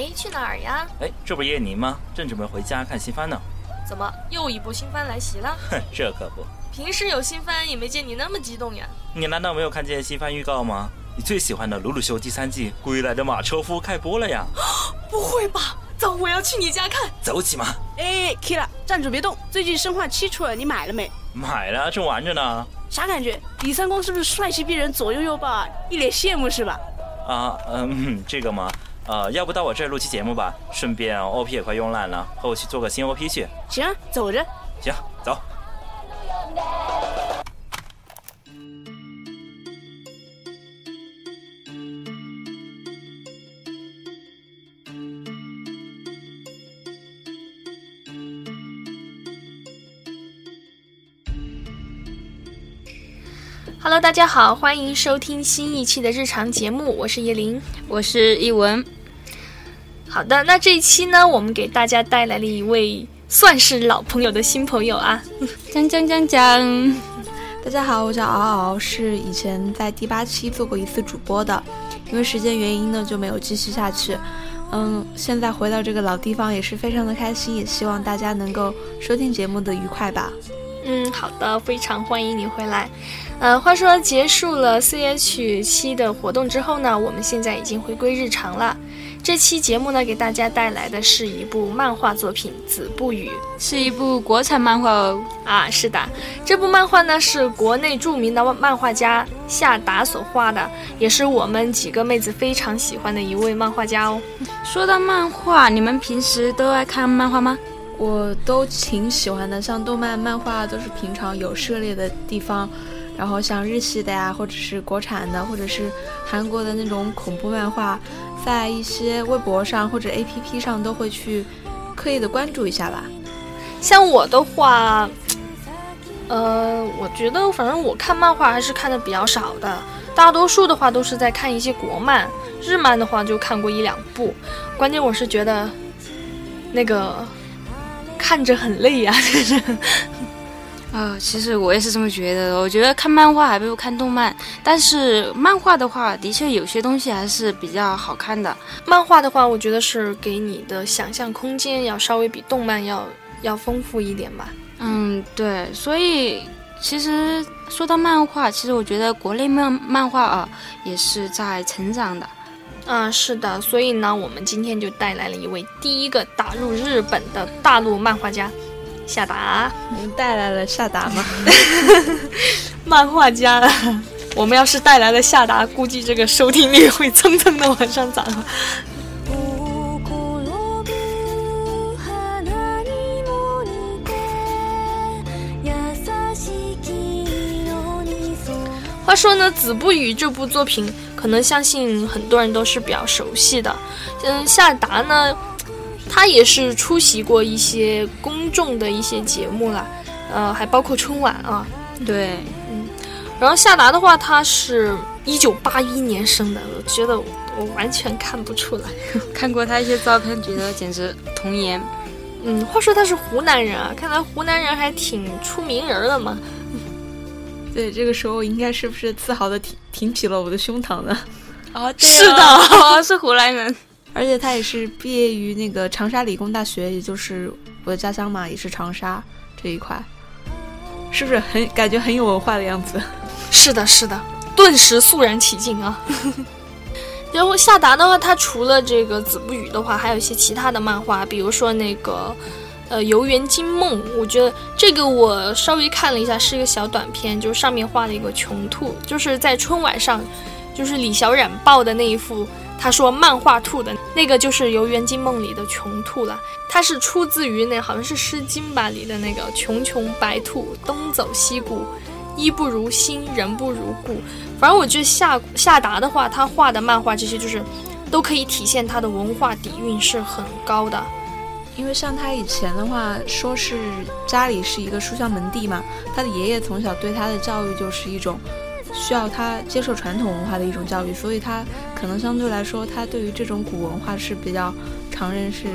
哎，去哪儿呀？哎，这不叶宁吗？正准备回家看新番呢。怎么又一部新番来袭了？哼，这可不。平时有新番也没见你那么激动呀。你难道没有看见新番预告吗？你最喜欢的《鲁鲁修》第三季《归来的马车夫》开播了呀！不会吧？走，我要去你家看。走起嘛！哎，Kira，站住别动！最近《生化七》出了，你买了没？买了，正玩着呢。啥感觉？李三光是不是帅气逼人，左拥右抱，一脸羡慕是吧？啊，嗯，这个嘛，呃，要不到我这儿录期节目吧？顺便 OP 也快用烂了，和我去做个新 OP 去。行，走着。行，走。Hello，大家好，欢迎收听新一期的日常节目，我是叶琳，我是一文。好的，那这一期呢，我们给大家带来了一位算是老朋友的新朋友啊，讲讲讲讲。大家好，我叫敖敖，是以前在第八期做过一次主播的，因为时间原因呢，就没有继续下去。嗯，现在回到这个老地方也是非常的开心，也希望大家能够收听节目的愉快吧。嗯，好的，非常欢迎你回来。呃，话说结束了 C H 七的活动之后呢，我们现在已经回归日常了。这期节目呢，给大家带来的是一部漫画作品《子不语》，是一部国产漫画哦。啊，是的，这部漫画呢是国内著名的漫画家夏达所画的，也是我们几个妹子非常喜欢的一位漫画家哦。说到漫画，你们平时都爱看漫画吗？我都挺喜欢的，像动漫、漫画都是平常有涉猎的地方。然后像日系的呀，或者是国产的，或者是韩国的那种恐怖漫画，在一些微博上或者 APP 上都会去刻意的关注一下吧。像我的话，呃，我觉得反正我看漫画还是看的比较少的，大多数的话都是在看一些国漫，日漫的话就看过一两部。关键我是觉得那个看着很累呀，就是。啊，其实我也是这么觉得的。我觉得看漫画还不如看动漫，但是漫画的话，的确有些东西还是比较好看的。漫画的话，我觉得是给你的想象空间要稍微比动漫要要丰富一点吧。嗯，对。所以其实说到漫画，其实我觉得国内漫漫画啊也是在成长的。嗯，是的。所以呢，我们今天就带来了一位第一个打入日本的大陆漫画家。夏达，您带来了夏达吗？漫画家，我们要是带来了夏达，估计这个收听率会蹭蹭的往上涨。话说呢，《子不语》这部作品，可能相信很多人都是比较熟悉的。嗯，夏达呢？他也是出席过一些公众的一些节目啦，呃，还包括春晚啊。对，嗯。然后夏达的话，他是一九八一年生的，我觉得我完全看不出来。看过他一些照片，觉得简直童颜。嗯，话说他是湖南人啊，看来湖南人还挺出名人的嘛。对，这个时候应该是不是自豪的挺挺起了我的胸膛呢？啊，是的，是湖南人。而且他也是毕业于那个长沙理工大学，也就是我的家乡嘛，也是长沙这一块，是不是很感觉很有文化的样子？是的，是的，顿时肃然起敬啊！然后夏达的话，他除了这个《子不语》的话，还有一些其他的漫画，比如说那个呃《游园惊梦》，我觉得这个我稍微看了一下，是一个小短片，就是上面画了一个穷兔，就是在春晚上，就是李小冉抱的那一幅。他说：“漫画兔的那个就是《游园惊梦》里的穷兔了，它是出自于那好像是《诗经》吧里的那个‘穷穷白兔，东走西顾，衣不如新，人不如故’。反正我觉得夏夏达的话，他画的漫画这些就是都可以体现他的文化底蕴是很高的。因为像他以前的话，说是家里是一个书香门第嘛，他的爷爷从小对他的教育就是一种。”需要他接受传统文化的一种教育，所以他可能相对来说，他对于这种古文化是比较常人是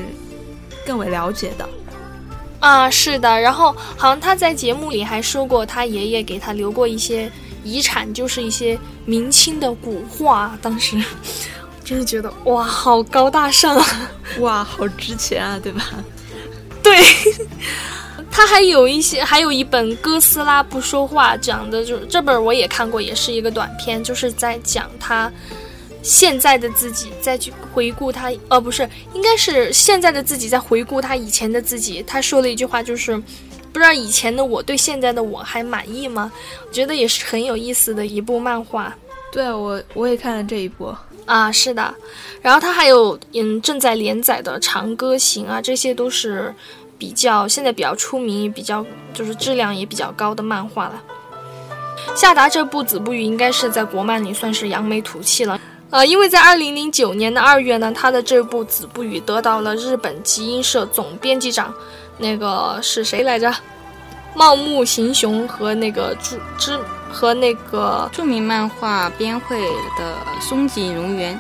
更为了解的。啊，是的。然后好像他在节目里还说过，他爷爷给他留过一些遗产，就是一些明清的古画。当时 真是觉得哇，好高大上啊！哇，好值钱啊，对吧？对，他还有一些，还有一本《哥斯拉不说话》，讲的就是这本我也看过，也是一个短片，就是在讲他现在的自己再去回顾他，呃，不是，应该是现在的自己在回顾他以前的自己。他说了一句话，就是不知道以前的我对现在的我还满意吗？我觉得也是很有意思的一部漫画。对我我也看了这一部啊，是的。然后他还有嗯正在连载的《长歌行》啊，这些都是比较现在比较出名、也比较就是质量也比较高的漫画了。夏达这部《子不语》应该是在国漫里算是扬眉吐气了，呃，因为在二零零九年的二月呢，他的这部《子不语》得到了日本集英社总编辑长，那个是谁来着？茂木行雄和那个朱之。和那个著名漫画编绘的松井荣元，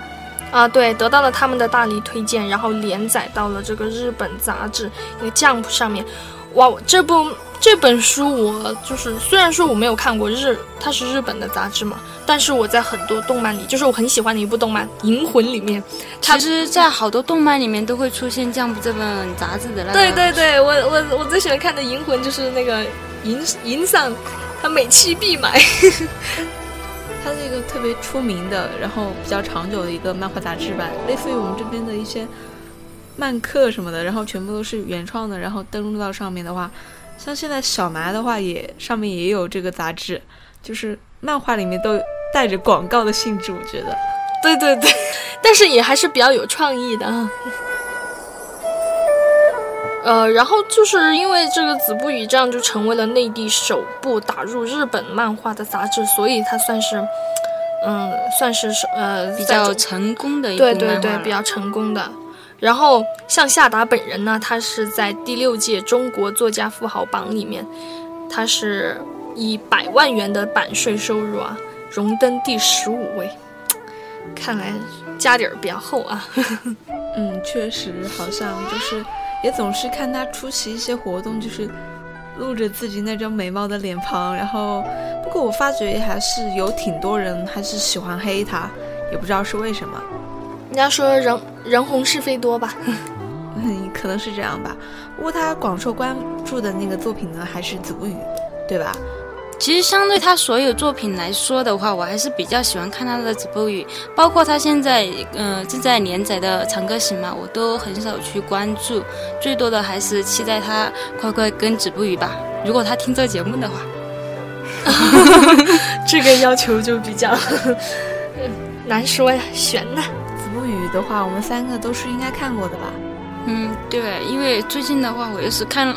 啊，对，得到了他们的大力推荐，然后连载到了这个日本杂志那个 Jump 上面。哇，这部这本书我就是虽然说我没有看过日，它是日本的杂志嘛，但是我在很多动漫里，就是我很喜欢的一部动漫《银魂》里面，其实，在好多动漫里面都会出现 Jump 这本杂志的那个。对对对，我我我最喜欢看的《银魂》就是那个银银上。他每期必买，它是一个特别出名的，然后比较长久的一个漫画杂志吧，类似于我们这边的一些漫客什么的，然后全部都是原创的，然后登录到上面的话，像现在小麻的话也上面也有这个杂志，就是漫画里面都带着广告的性质，我觉得，对对对，但是也还是比较有创意的啊。呃，然后就是因为这个《子不语》这样就成为了内地首部打入日本漫画的杂志，所以它算是，嗯，算是呃比较成功的一对对对，比较成功的。然后像夏达本人呢，他是在第六届中国作家富豪榜里面，他是以百万元的版税收入啊，荣登第十五位，看来家底儿比较厚啊。嗯，确实好像就是。也总是看他出席一些活动，就是露着自己那张美貌的脸庞。然后，不过我发觉还是有挺多人还是喜欢黑他，也不知道是为什么。人家说人人红是非多吧，嗯，可能是这样吧。不过他广受关注的那个作品呢，还是《子不语》，对吧？其实相对他所有作品来说的话，我还是比较喜欢看他的《子不语》，包括他现在嗯正在连载的《长歌行》嘛，我都很少去关注，最多的还是期待他快快跟《子不语》吧。如果他听这节目的话，这个要求就比较 难说呀，悬呐。《子不语》的话，我们三个都是应该看过的吧？嗯，对，因为最近的话，我也是看了，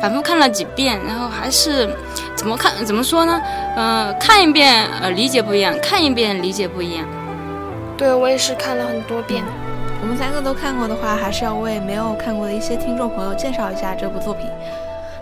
反复看了几遍，然后还是怎么看怎么说呢？呃，看一遍呃理解不一样，看一遍理解不一样。对我也是看了很多遍。我们三个都看过的话，还是要为没有看过的一些听众朋友介绍一下这部作品。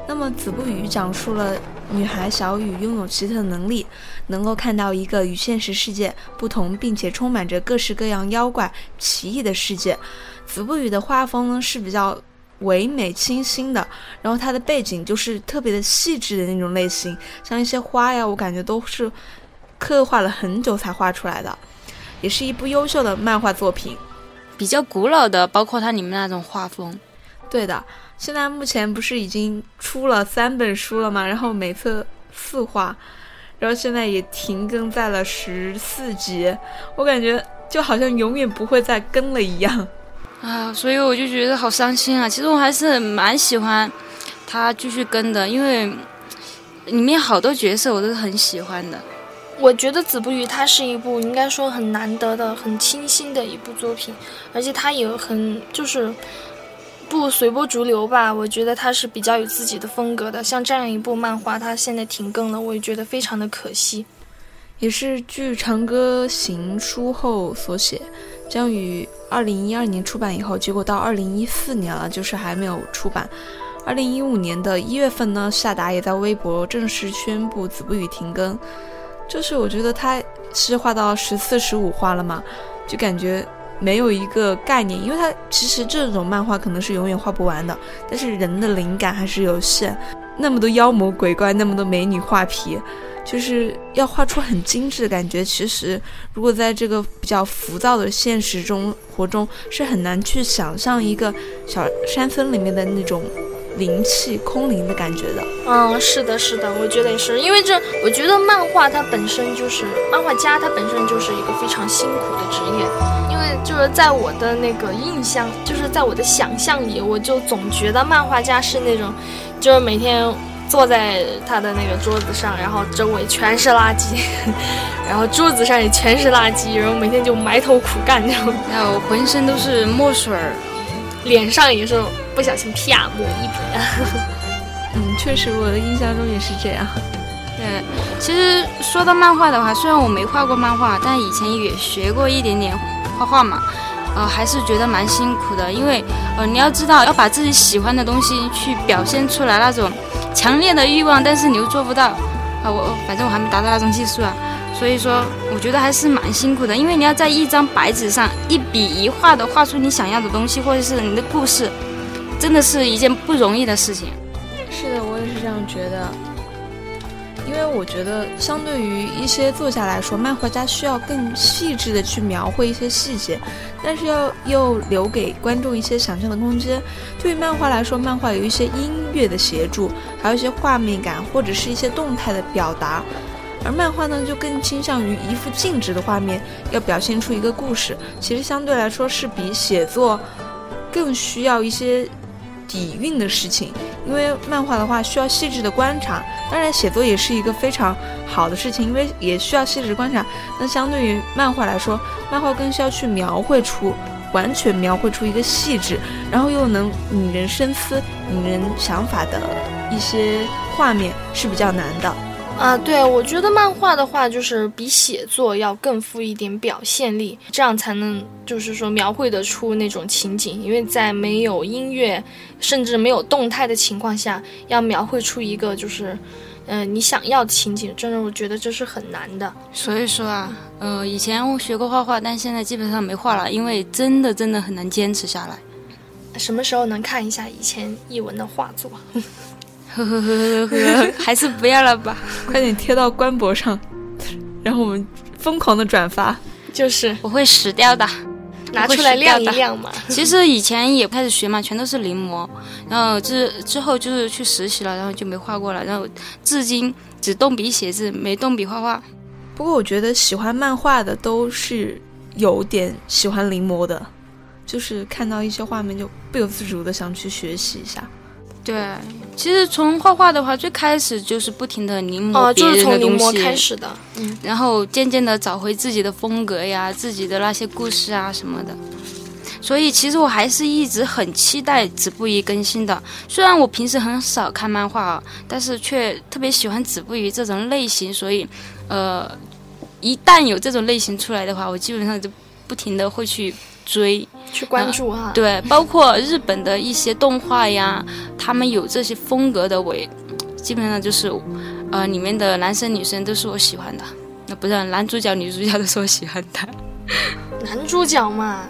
那么《子不语》讲述了女孩小雨拥有奇特的能力，能够看到一个与现实世界不同，并且充满着各式各样妖怪奇异的世界。子不语的画风呢是比较唯美清新的，然后它的背景就是特别的细致的那种类型，像一些花呀，我感觉都是刻画了很久才画出来的，也是一部优秀的漫画作品，比较古老的，包括它里面那种画风。对的，现在目前不是已经出了三本书了吗？然后每册四画，然后现在也停更在了十四集，我感觉就好像永远不会再更了一样。啊，所以我就觉得好伤心啊！其实我还是蛮喜欢他继续跟的，因为里面好多角色我都是很喜欢的。我觉得《子不语》它是一部应该说很难得的、很清新的一部作品，而且它也很就是不随波逐流吧。我觉得它是比较有自己的风格的。像这样一部漫画，它现在停更了，我也觉得非常的可惜。也是据《长歌行》书后所写。将于二零一二年出版以后，结果到二零一四年了，就是还没有出版。二零一五年的一月份呢，夏达也在微博正式宣布《子不语》停更。就是我觉得他是画到十四、十五画了嘛，就感觉没有一个概念，因为他其实这种漫画可能是永远画不完的，但是人的灵感还是有限。那么多妖魔鬼怪，那么多美女画皮，就是要画出很精致的感觉。其实，如果在这个比较浮躁的现实中活中，是很难去想象一个小山村里面的那种灵气、空灵的感觉的。嗯，是的，是的，我觉得也是，因为这，我觉得漫画它本身就是漫画家，他本身就是一个非常辛苦的职业。因为就是在我的那个印象，就是在我的想象里，我就总觉得漫画家是那种，就是每天坐在他的那个桌子上，然后周围全是垃圾，然后桌子上也全是垃圾，然后每天就埋头苦干，然后浑身都是墨水儿，脸上也是不小心啪抹一笔。嗯，确实，我的印象中也是这样。对，其实说到漫画的话，虽然我没画过漫画，但以前也学过一点点画画嘛，呃，还是觉得蛮辛苦的，因为呃，你要知道要把自己喜欢的东西去表现出来，那种强烈的欲望，但是你又做不到，啊，我反正我还没达到那种技术啊，所以说我觉得还是蛮辛苦的，因为你要在一张白纸上一笔一画的画出你想要的东西，或者是你的故事，真的是一件不容易的事情。是的，我也是这样觉得。因为我觉得，相对于一些作家来说，漫画家需要更细致的去描绘一些细节，但是要又留给观众一些想象的空间。对于漫画来说，漫画有一些音乐的协助，还有一些画面感或者是一些动态的表达，而漫画呢，就更倾向于一幅静止的画面，要表现出一个故事。其实相对来说，是比写作更需要一些底蕴的事情。因为漫画的话需要细致的观察，当然写作也是一个非常好的事情，因为也需要细致观察。那相对于漫画来说，漫画更需要去描绘出完全描绘出一个细致，然后又能引人深思、引人想法的一些画面是比较难的。啊，对，我觉得漫画的话，就是比写作要更富一点表现力，这样才能就是说描绘得出那种情景。因为在没有音乐，甚至没有动态的情况下，要描绘出一个就是，嗯，你想要的情景，真的我觉得这是很难的。所以说啊，呃，以前我学过画画，但现在基本上没画了，因为真的真的很难坚持下来。什么时候能看一下以前译文的画作？呵呵呵呵呵，还是不要了吧，快点贴到官博上，然后我们疯狂的转发。就是我会死掉的，拿出来晾一晾嘛。其实以前也开始学嘛，全都是临摹，然后之之后就是去实习了，然后就没画过了，然后至今只动笔写字，没动笔画画。不过我觉得喜欢漫画的都是有点喜欢临摹的，就是看到一些画面就不由自主的想去学习一下。对，其实从画画的话，最开始就是不停的临摹就是人的东西，从临摹开始的。嗯，然后渐渐的找回自己的风格呀，自己的那些故事啊什么的。所以其实我还是一直很期待子不语更新的。虽然我平时很少看漫画啊，但是却特别喜欢子不语这种类型。所以，呃，一旦有这种类型出来的话，我基本上就不停的会去追。去关注哈。对，包括日本的一些动画呀，他们有这些风格的，我也基本上就是，呃，里面的男生女生都是我喜欢的，那不是男主角女主角都是我喜欢的。男主角嘛，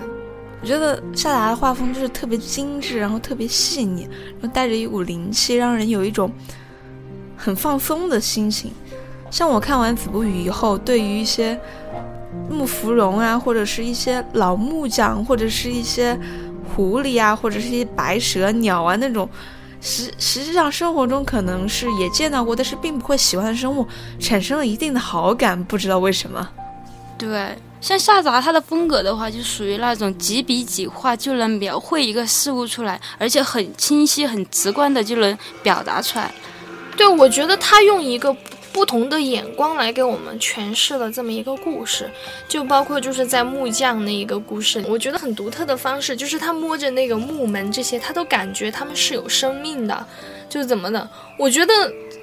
我觉得夏达的画风就是特别精致，然后特别细腻，然后带着一股灵气，让人有一种很放松的心情。像我看完《子不语》以后，对于一些木芙蓉啊，或者是一些老木匠，或者是一些狐狸啊，或者是一些白蛇、鸟啊那种，实实际上生活中可能是也见到过，但是并不会喜欢的生物，产生了一定的好感，不知道为什么。对，像夏杂他的风格的话，就属于那种几笔几画就能描绘一个事物出来，而且很清晰、很直观的就能表达出来。对，我觉得他用一个不同的眼光来给我们诠释了这么一个故事，就包括就是在木匠那一个故事，我觉得很独特的方式，就是他摸着那个木门这些，他都感觉他们是有生命的，就是怎么的？我觉得，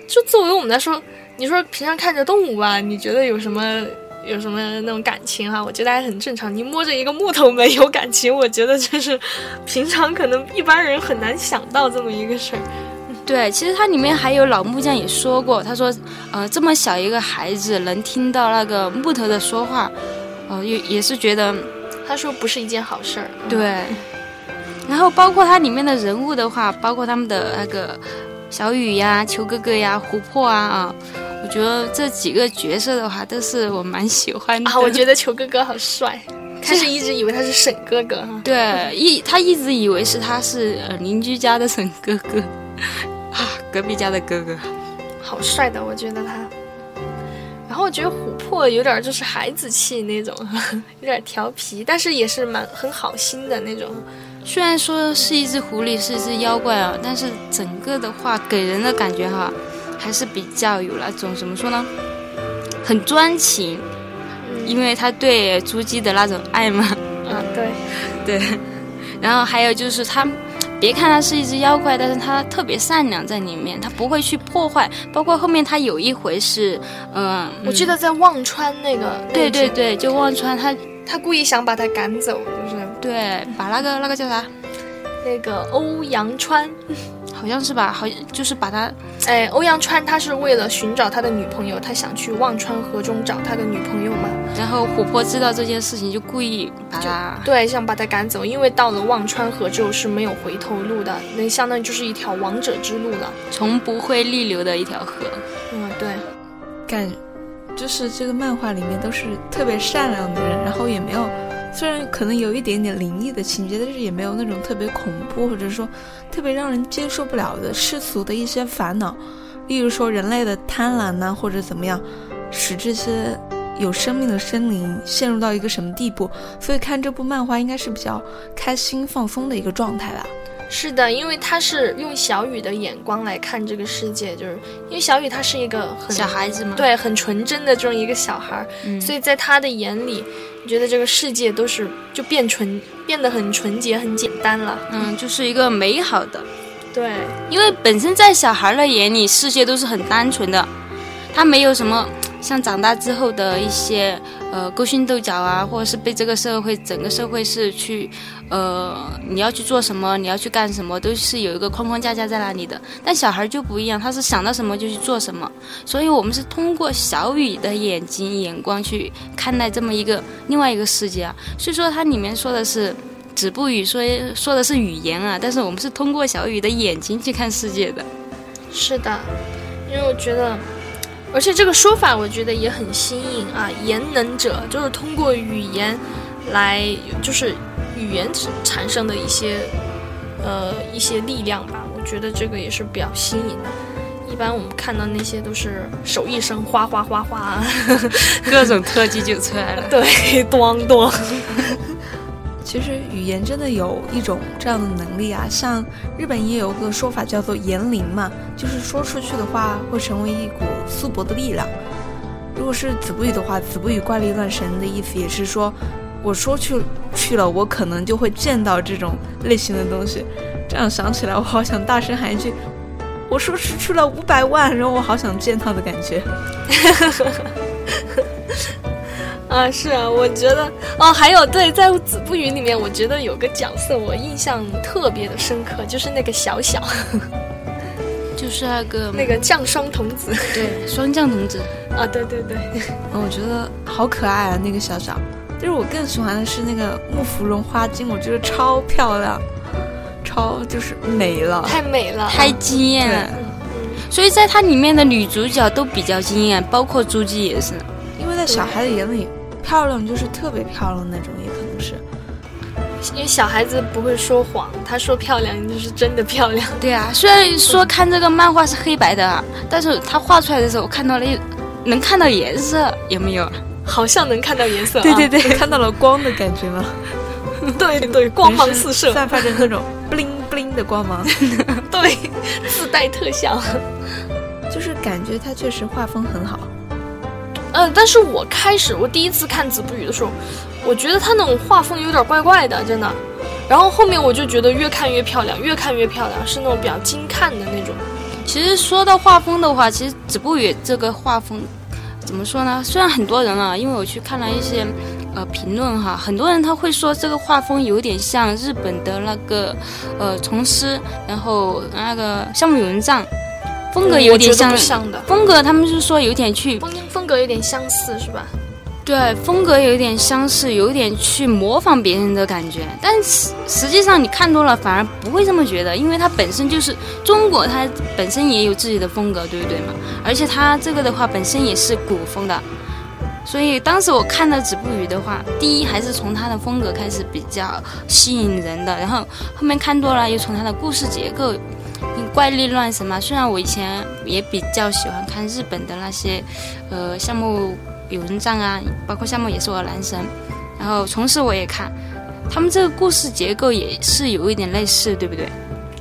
就作为我们来说，你说平常看着动物吧，你觉得有什么？有什么那种感情哈、我觉得还很正常。你摸着一个木头门有感情，我觉得这是平常可能一般人很难想到这么一个事儿。对，其实它里面还有老木匠也说过，他说，呃，这么小一个孩子能听到那个木头的说话，呃，也也是觉得他说不是一件好事儿。嗯对。然后包括它里面的人物的话，包括他们的那个小雨呀、球哥哥呀、琥珀啊啊，我觉得这几个角色的话都是我蛮喜欢的。啊，我觉得球哥哥好帅，开始一直以为他是沈哥哥哈。对，一他一直以为是他是呃邻居家的沈哥哥，啊，隔壁家的哥哥，好帅的，我觉得他。然后我觉得琥珀有点就是孩子气那种，有点调皮，但是也是蛮很好心的那种。虽然说是一只狐狸，是一只妖怪啊，但是整个的话给人的感觉哈，还是比较有那种怎么说呢，很专情，因为他对朱姬的那种爱嘛。啊，对，对。然后还有就是他，别看他是一只妖怪，但是他特别善良在里面，他不会去破坏。包括后面他有一回是，嗯，我记得在忘川那个，对对对，就忘川他他故意想把他赶走，就是对，把那个那个叫啥，那个欧阳川。好像是吧，好像就是把他，哎，欧阳川他是为了寻找他的女朋友，他想去忘川河中找他的女朋友嘛。然后琥珀知道这件事情，就故意把他，对，想把他赶走，因为到了忘川河之后是没有回头路的，那相当于就是一条王者之路了，从不会逆流的一条河。嗯，对，感，就是这个漫画里面都是特别善良的人，然后也没有。虽然可能有一点点灵异的情节，但是也没有那种特别恐怖或者说特别让人接受不了的世俗的一些烦恼，例如说人类的贪婪呐，或者怎么样，使这些有生命的生灵陷入到一个什么地步。所以看这部漫画应该是比较开心放松的一个状态吧。是的，因为他是用小雨的眼光来看这个世界，就是因为小雨他是一个很小孩子嘛，对，很纯真的这种一个小孩，所以在他的眼里。觉得这个世界都是就变纯，变得很纯洁、很简单了。嗯，就是一个美好的。对，因为本身在小孩的眼里，世界都是很单纯的，他没有什么。像长大之后的一些呃勾心斗角啊，或者是被这个社会整个社会是去呃你要去做什么，你要去干什么，都是有一个框框架架在那里的。但小孩就不一样，他是想到什么就去做什么。所以我们是通过小雨的眼睛眼光去看待这么一个另外一个世界啊。所以说它里面说的是子不语，说说的是语言啊，但是我们是通过小雨的眼睛去看世界的。是的，因为我觉得。而且这个说法我觉得也很新颖啊！言能者就是通过语言来，就是语言产生的一些呃一些力量吧。我觉得这个也是比较新颖的。一般我们看到那些都是手一伸，哗哗哗哗，各种特技就出来了。对，咚咚。其实语言真的有一种这样的能力啊，像日本也有个说法叫做言灵嘛，就是说出去的话会成为一股素薄的力量。如果是子不语的话，子不语怪力乱神的意思也是说，我说去去了，我可能就会见到这种类型的东西。这样想起来，我好想大声喊一句，我说出去了五百万，然后我好想见到的感觉。啊，是啊，我觉得哦，还有对，在《子不语》里面，我觉得有个角色我印象特别的深刻，就是那个小小，就是那个那个降霜童子，对，霜降童子啊，对对对，我觉得好可爱啊，那个小小。就是我更喜欢的是那个木芙蓉花精，我觉得超漂亮，超就是美了，太美了，太惊艳了。所以在它里面的女主角都比较惊艳，包括朱姬也是，因为在小孩的眼里。漂亮就是特别漂亮那种，也可能是，因为小孩子不会说谎，他说漂亮就是真的漂亮。对啊，虽然说看这个漫画是黑白的，但是他画出来的时候，我看到了，能看到颜色，有没有？好像能看到颜色。对对对，看到了光的感觉吗？对对，光芒四射，散发着那种 bling bling 的光芒。对，自带特效，就是感觉他确实画风很好。嗯，但是我开始我第一次看《子不语》的时候，我觉得他那种画风有点怪怪的，真的。然后后面我就觉得越看越漂亮，越看越漂亮，是那种比较精看的那种。其实说到画风的话，其实《子不语》这个画风怎么说呢？虽然很多人啊，因为我去看了一些呃评论哈，很多人他会说这个画风有点像日本的那个呃虫师，然后那个项目有人帐。风格有点像，像的风格，他们是说有点去风风格有点相似，是吧？对，风格有点相似，有点去模仿别人的感觉，但实实际上你看多了反而不会这么觉得，因为它本身就是中国，它本身也有自己的风格，对不对嘛？而且它这个的话本身也是古风的，所以当时我看到《止步语》的话，第一还是从它的风格开始比较吸引人的，然后后面看多了又从它的故事结构。怪力乱神嘛，虽然我以前也比较喜欢看日本的那些，呃，项目。有人帐啊，包括项目也是我的男神，然后从事我也看，他们这个故事结构也是有一点类似，对不对？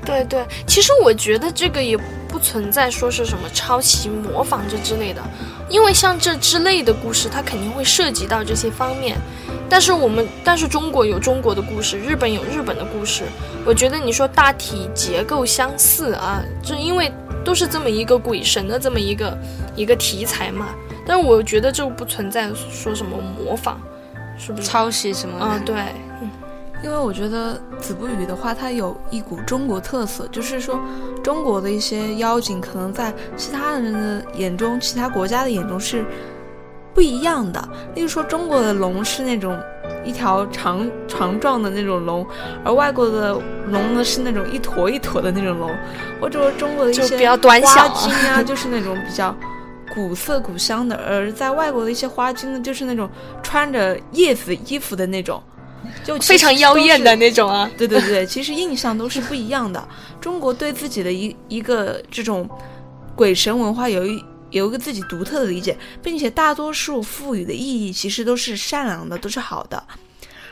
对对，其实我觉得这个也不存在说是什么抄袭、模仿这之类的，因为像这之类的故事，它肯定会涉及到这些方面。但是我们，但是中国有中国的故事，日本有日本的故事，我觉得你说大体结构相似啊，就因为都是这么一个鬼神的这么一个一个题材嘛。但是我觉得就不存在说什么模仿，是不是抄袭什么？啊，对，因为我觉得《子不语》的话，它有一股中国特色，就是说中国的一些妖精可能在其他人的眼中、其他国家的眼中是不一样的。例如说，中国的龙是那种一条长长状的那种龙，而外国的龙呢是那种一坨一坨的那种龙，或者说中国的一些花精啊，就是那种比较。古色古香的，而在外国的一些花精呢，就是那种穿着叶子衣服的那种，就非常妖艳的那种啊。对对对，其实印象都是不一样的。中国对自己的一一个这种鬼神文化有一有一个自己独特的理解，并且大多数赋予的意义其实都是善良的，都是好的。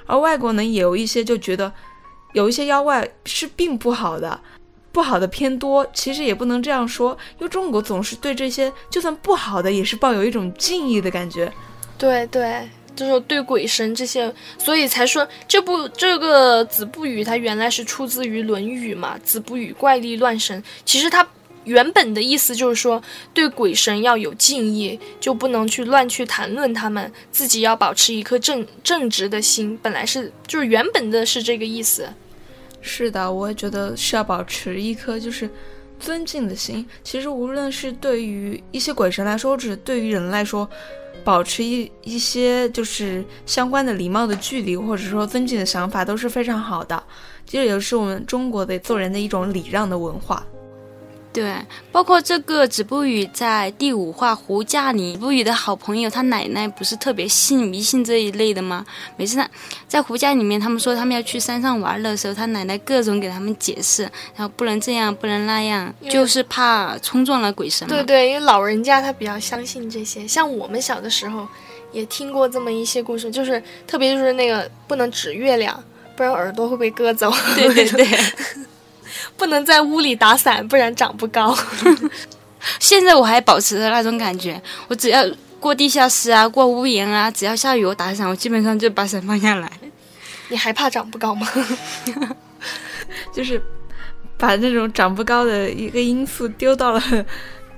而外国呢，也有一些就觉得有一些妖怪是并不好的。不好的偏多，其实也不能这样说，因为中国总是对这些就算不好的，也是抱有一种敬意的感觉。对对，就是对鬼神这些，所以才说这部这个《子不语》它原来是出自于《论语》嘛，《子不语怪力乱神》。其实它原本的意思就是说，对鬼神要有敬意，就不能去乱去谈论他们，自己要保持一颗正正直的心。本来是就是原本的是这个意思。是的，我也觉得是要保持一颗就是尊敬的心。其实无论是对于一些鬼神来说，或者对于人来说，保持一一些就是相关的礼貌的距离，或者说尊敬的想法都是非常好的。其实也是我们中国的做人的一种礼让的文化。对，包括这个子不语在第五话胡嫁里，子不语的好朋友他奶奶不是特别信迷信这一类的吗？每次他在胡家里面，他们说他们要去山上玩的时候，他奶奶各种给他们解释，然后不能这样，不能那样，就是怕冲撞了鬼神。对对，因为老人家他比较相信这些。像我们小的时候也听过这么一些故事，就是特别就是那个不能指月亮，不然耳朵会被割走。对对对。不能在屋里打伞，不然长不高。现在我还保持着那种感觉，我只要过地下室啊，过屋檐啊，只要下雨我打伞，我基本上就把伞放下来。你还怕长不高吗？就是把那种长不高的一个因素丢到了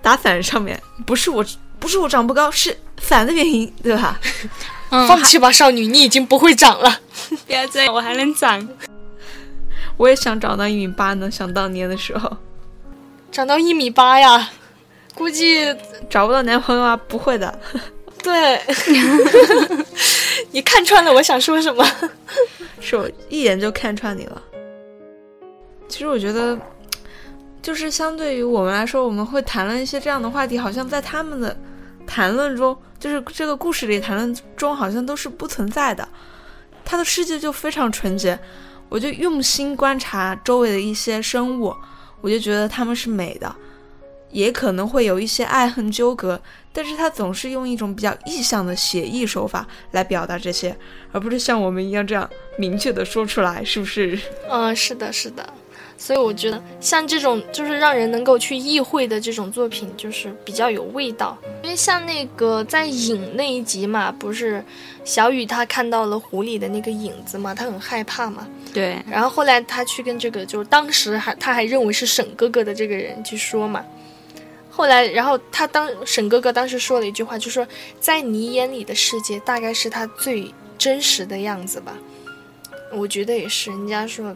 打伞上面，不是我，不是我长不高，是伞的原因，对吧？放弃吧，少女，你已经不会长了。不要这样，我还能长。我也想长到一米八呢，想当年的时候，长到一米八呀，估计找不到男朋友啊，不会的。对，你看穿了我想说什么？是我一眼就看穿你了。其实我觉得，就是相对于我们来说，我们会谈论一些这样的话题，好像在他们的谈论中，就是这个故事里谈论中，好像都是不存在的。他的世界就非常纯洁。我就用心观察周围的一些生物，我就觉得它们是美的，也可能会有一些爱恨纠葛，但是他总是用一种比较意象的写意手法来表达这些，而不是像我们一样这样明确的说出来，是不是？嗯，是的，是的。所以我觉得像这种就是让人能够去意会的这种作品，就是比较有味道。因为像那个在影那一集嘛，不是小雨他看到了湖里的那个影子嘛，他很害怕嘛。对。然后后来他去跟这个，就是当时还他还认为是沈哥哥的这个人去说嘛。后来，然后他当沈哥哥当时说了一句话，就说在你眼里的世界大概是他最真实的样子吧。我觉得也是，人家说。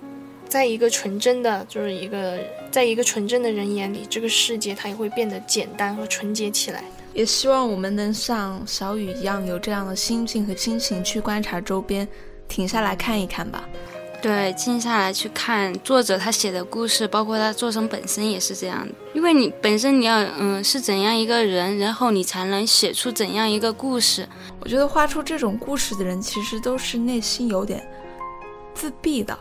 在一个纯真的，就是一个，在一个纯真的人眼里，这个世界它也会变得简单和纯洁起来。也希望我们能像小雨一样有这样的心境和心情去观察周边，停下来看一看吧。对，静下来去看作者他写的故事，包括他作者本身也是这样的。因为你本身你要嗯是怎样一个人，然后你才能写出怎样一个故事。我觉得画出这种故事的人，其实都是内心有点自闭的，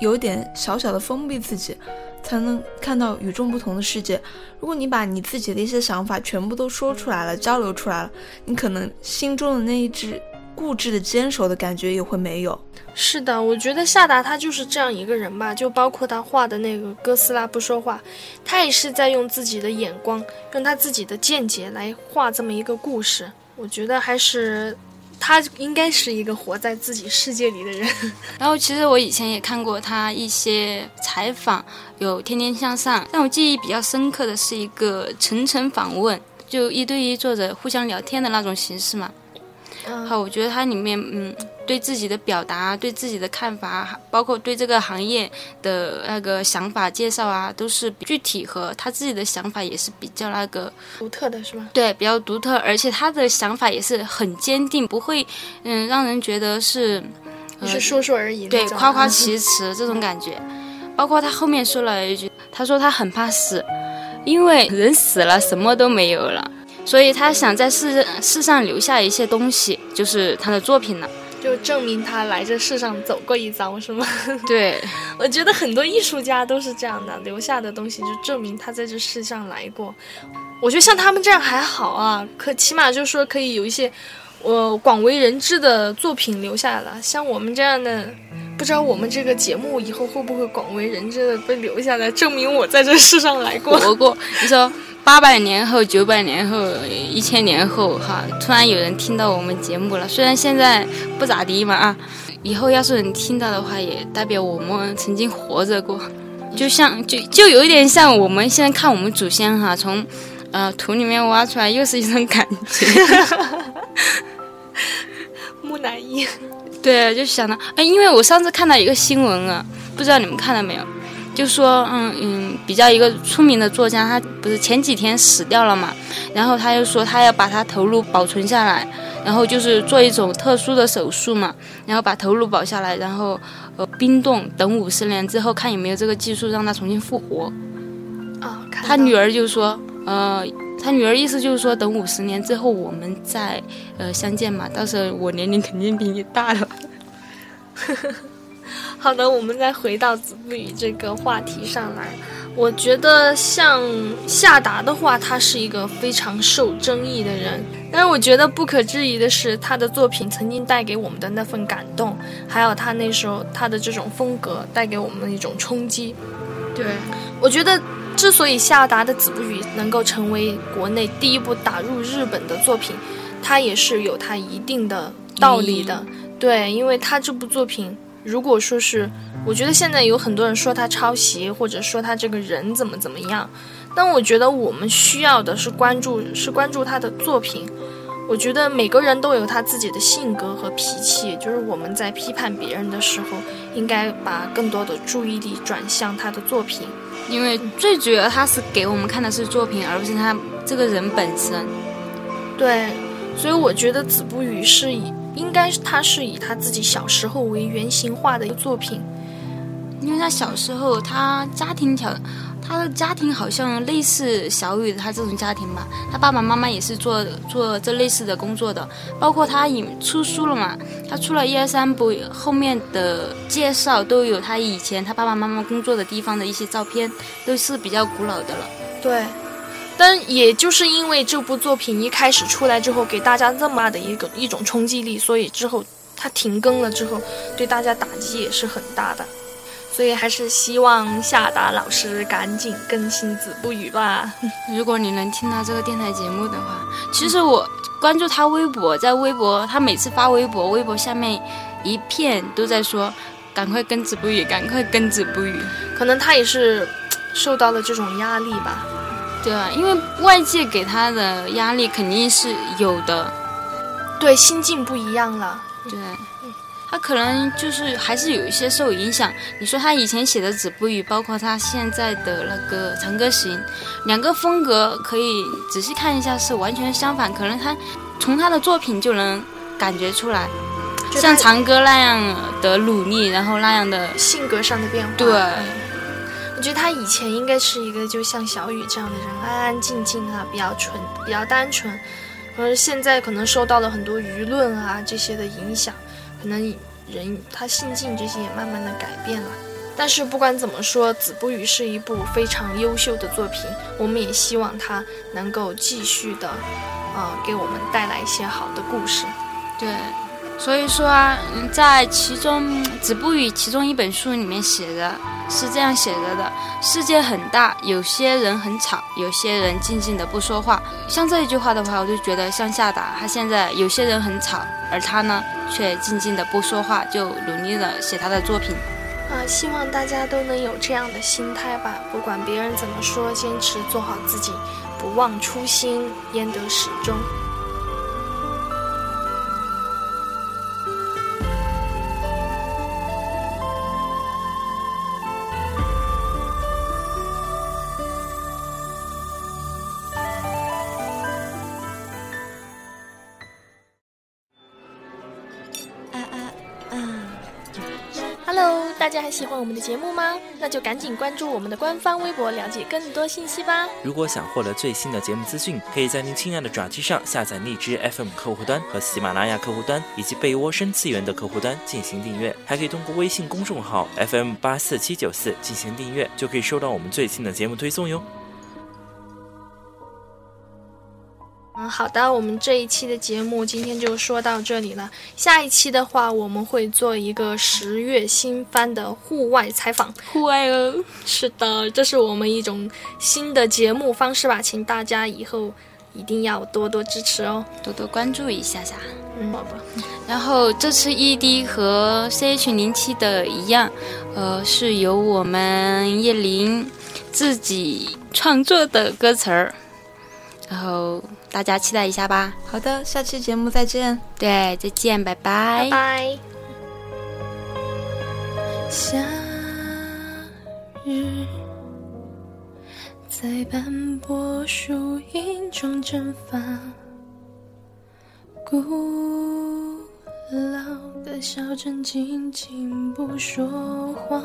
有点小小的封闭自己，才能看到与众不同的世界。如果你把你自己的一些想法全部都说出来了，交流出来了，你可能心中的那一只固执的坚守的感觉也会没有。是的，我觉得夏达他就是这样一个人吧，就包括他画的那个哥斯拉不说话，他也是在用自己的眼光，用他自己的见解来画这么一个故事。我觉得还是他应该是一个活在自己世界里的人。然后其实我以前也看过他一些采访，有《天天向上》，但我记忆比较深刻的是一个层层访问，就一对一坐着互相聊天的那种形式嘛。好，我觉得它里面，嗯，对自己的表达、对自己的看法，包括对这个行业的那个想法介绍啊，都是具体和他自己的想法也是比较那个独特的是吗？对，比较独特，而且他的想法也是很坚定，不会，嗯，让人觉得是，是说说而已，对，夸夸其词这种感觉。包括他后面说了一句，他说他很怕死，因为人死了什么都没有了。所以他想在世世上留下一些东西，就是他的作品了，就证明他来这世上走过一遭，是吗？对，我觉得很多艺术家都是这样的，留下的东西就证明他在这世上来过。我觉得像他们这样还好啊，可起码就是说可以有一些，呃，广为人知的作品留下来。像我们这样的，不知道我们这个节目以后会不会广为人知的被留下来，证明我在这世上来过。活过，你说。八百年后、九百年后、一千年后，哈，突然有人听到我们节目了。虽然现在不咋地嘛啊，以后要是能听到的话，也代表我们曾经活着过。就像就就有一点像我们现在看我们祖先哈，从呃土里面挖出来，又是一种感觉。木乃伊。对，就想到哎，因为我上次看到一个新闻啊，不知道你们看到没有？就说，嗯嗯，比较一个出名的作家，他不是前几天死掉了嘛，然后他又说他要把他头颅保存下来，然后就是做一种特殊的手术嘛，然后把头颅保下来，然后呃冰冻，等五十年之后看有没有这个技术让他重新复活。啊，他女儿就说，呃，他女儿意思就是说等五十年之后我们再呃相见嘛，到时候我年龄肯定比你大了。好的，我们再回到子不语这个话题上来。我觉得像夏达的话，他是一个非常受争议的人。但是我觉得不可置疑的是，他的作品曾经带给我们的那份感动，还有他那时候他的这种风格带给我们的一种冲击。对，我觉得之所以夏达的子不语能够成为国内第一部打入日本的作品，它也是有它一定的道理的。对，因为他这部作品。如果说是，我觉得现在有很多人说他抄袭，或者说他这个人怎么怎么样，但我觉得我们需要的是关注，是关注他的作品。我觉得每个人都有他自己的性格和脾气，就是我们在批判别人的时候，应该把更多的注意力转向他的作品，因为最主要他是给我们看的是作品，而不是他这个人本身。对，所以我觉得子不语是以。应该是他是以他自己小时候为原型画的一个作品，因为他小时候他家庭条，他的家庭好像类似小雨他这种家庭吧，他爸爸妈妈也是做做这类似的工作的，包括他也出书了嘛，他出了一二三部，后面的介绍都有他以前他爸爸妈妈工作的地方的一些照片，都是比较古老的了。对。但也就是因为这部作品一开始出来之后，给大家这么大的一个一种冲击力，所以之后它停更了之后，对大家打击也是很大的。所以还是希望夏达老师赶紧更新《子不语》吧。如果你能听到这个电台节目的话，其实我关注他微博，在微博他每次发微博，微博下面一片都在说：“赶快跟子不语，赶快跟子不语。”可能他也是受到了这种压力吧。对啊，因为外界给他的压力肯定是有的，对，心境不一样了。对，他可能就是还是有一些受影响。你说他以前写的《子不语》，包括他现在的那个《长歌行》，两个风格可以仔细看一下是完全相反。可能他从他的作品就能感觉出来，像长歌那样的努力，然后那样的性格上的变化。对，我觉得他以前应该是一个就像小雨这样的人，安安静静啊，比较纯，比较单纯。而现在可能受到了很多舆论啊这些的影响，可能人他心境这些也慢慢的改变了。但是不管怎么说，《子不语》是一部非常优秀的作品，我们也希望它能够继续的，呃，给我们带来一些好的故事。对，所以说啊，在其中《子不语》其中一本书里面写的。是这样写着的：世界很大，有些人很吵，有些人静静的不说话。像这一句话的话，我就觉得向夏达，他现在有些人很吵，而他呢却静静的不说话，就努力的写他的作品。啊，希望大家都能有这样的心态吧，不管别人怎么说，坚持做好自己，不忘初心，焉得始终。还喜欢我们的节目吗？那就赶紧关注我们的官方微博，了解更多信息吧。如果想获得最新的节目资讯，可以在您亲爱的爪机上下载荔枝 FM 客户端和喜马拉雅客户端，以及被窝深次元的客户端进行订阅。还可以通过微信公众号 FM 八四七九四进行订阅，就可以收到我们最新的节目推送哟。好的，我们这一期的节目今天就说到这里了。下一期的话，我们会做一个十月新番的户外采访。户外哦，是的，这是我们一种新的节目方式吧，请大家以后一定要多多支持哦，多多关注一下下。嗯，好吧。然后这次 ED 和 CH 零七的一样，呃，是由我们叶琳自己创作的歌词儿，然后。大家期待一下吧。好的，下期节目再见。对，再见，拜拜。拜拜。夏日在斑驳树荫中蒸发，古老的小镇静静不说话，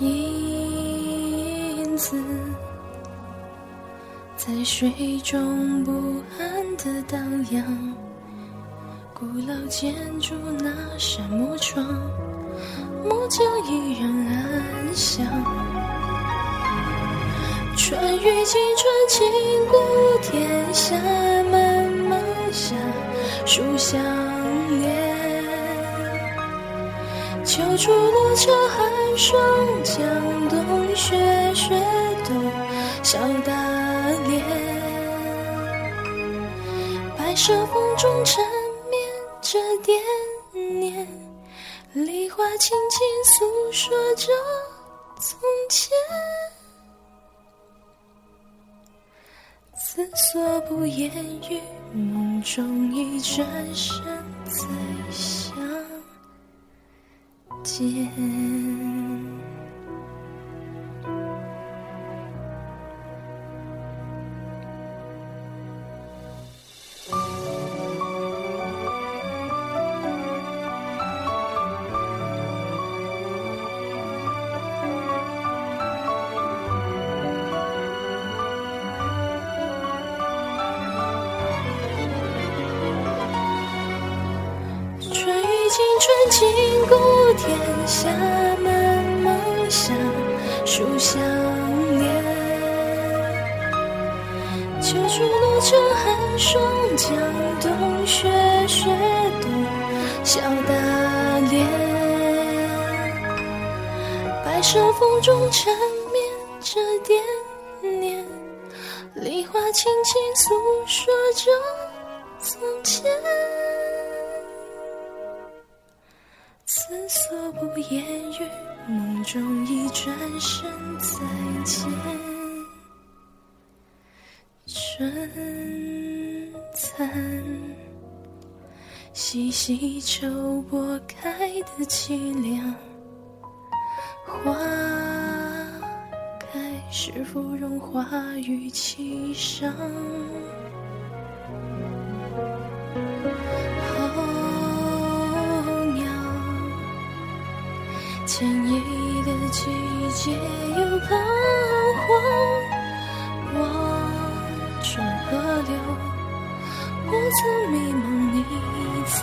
影子。在水中不安的荡漾，古老建筑那扇木窗，木匠依然安详。穿越青春，经过天下，漫漫下，树相连。秋初落秋寒霜，江冬雪雪，小大。白色风中缠绵着惦念，梨花轻轻诉说着从前。思索不言语，梦中一转身再相见。下，慢慢想，树相连。秋初落着寒霜，江冬雪雪冬，小大连。白首风中缠终一转身再见。春残细细秋波开的凄凉，花开是否融化于其上？季节又彷徨，望穿河流，我曾迷茫你在。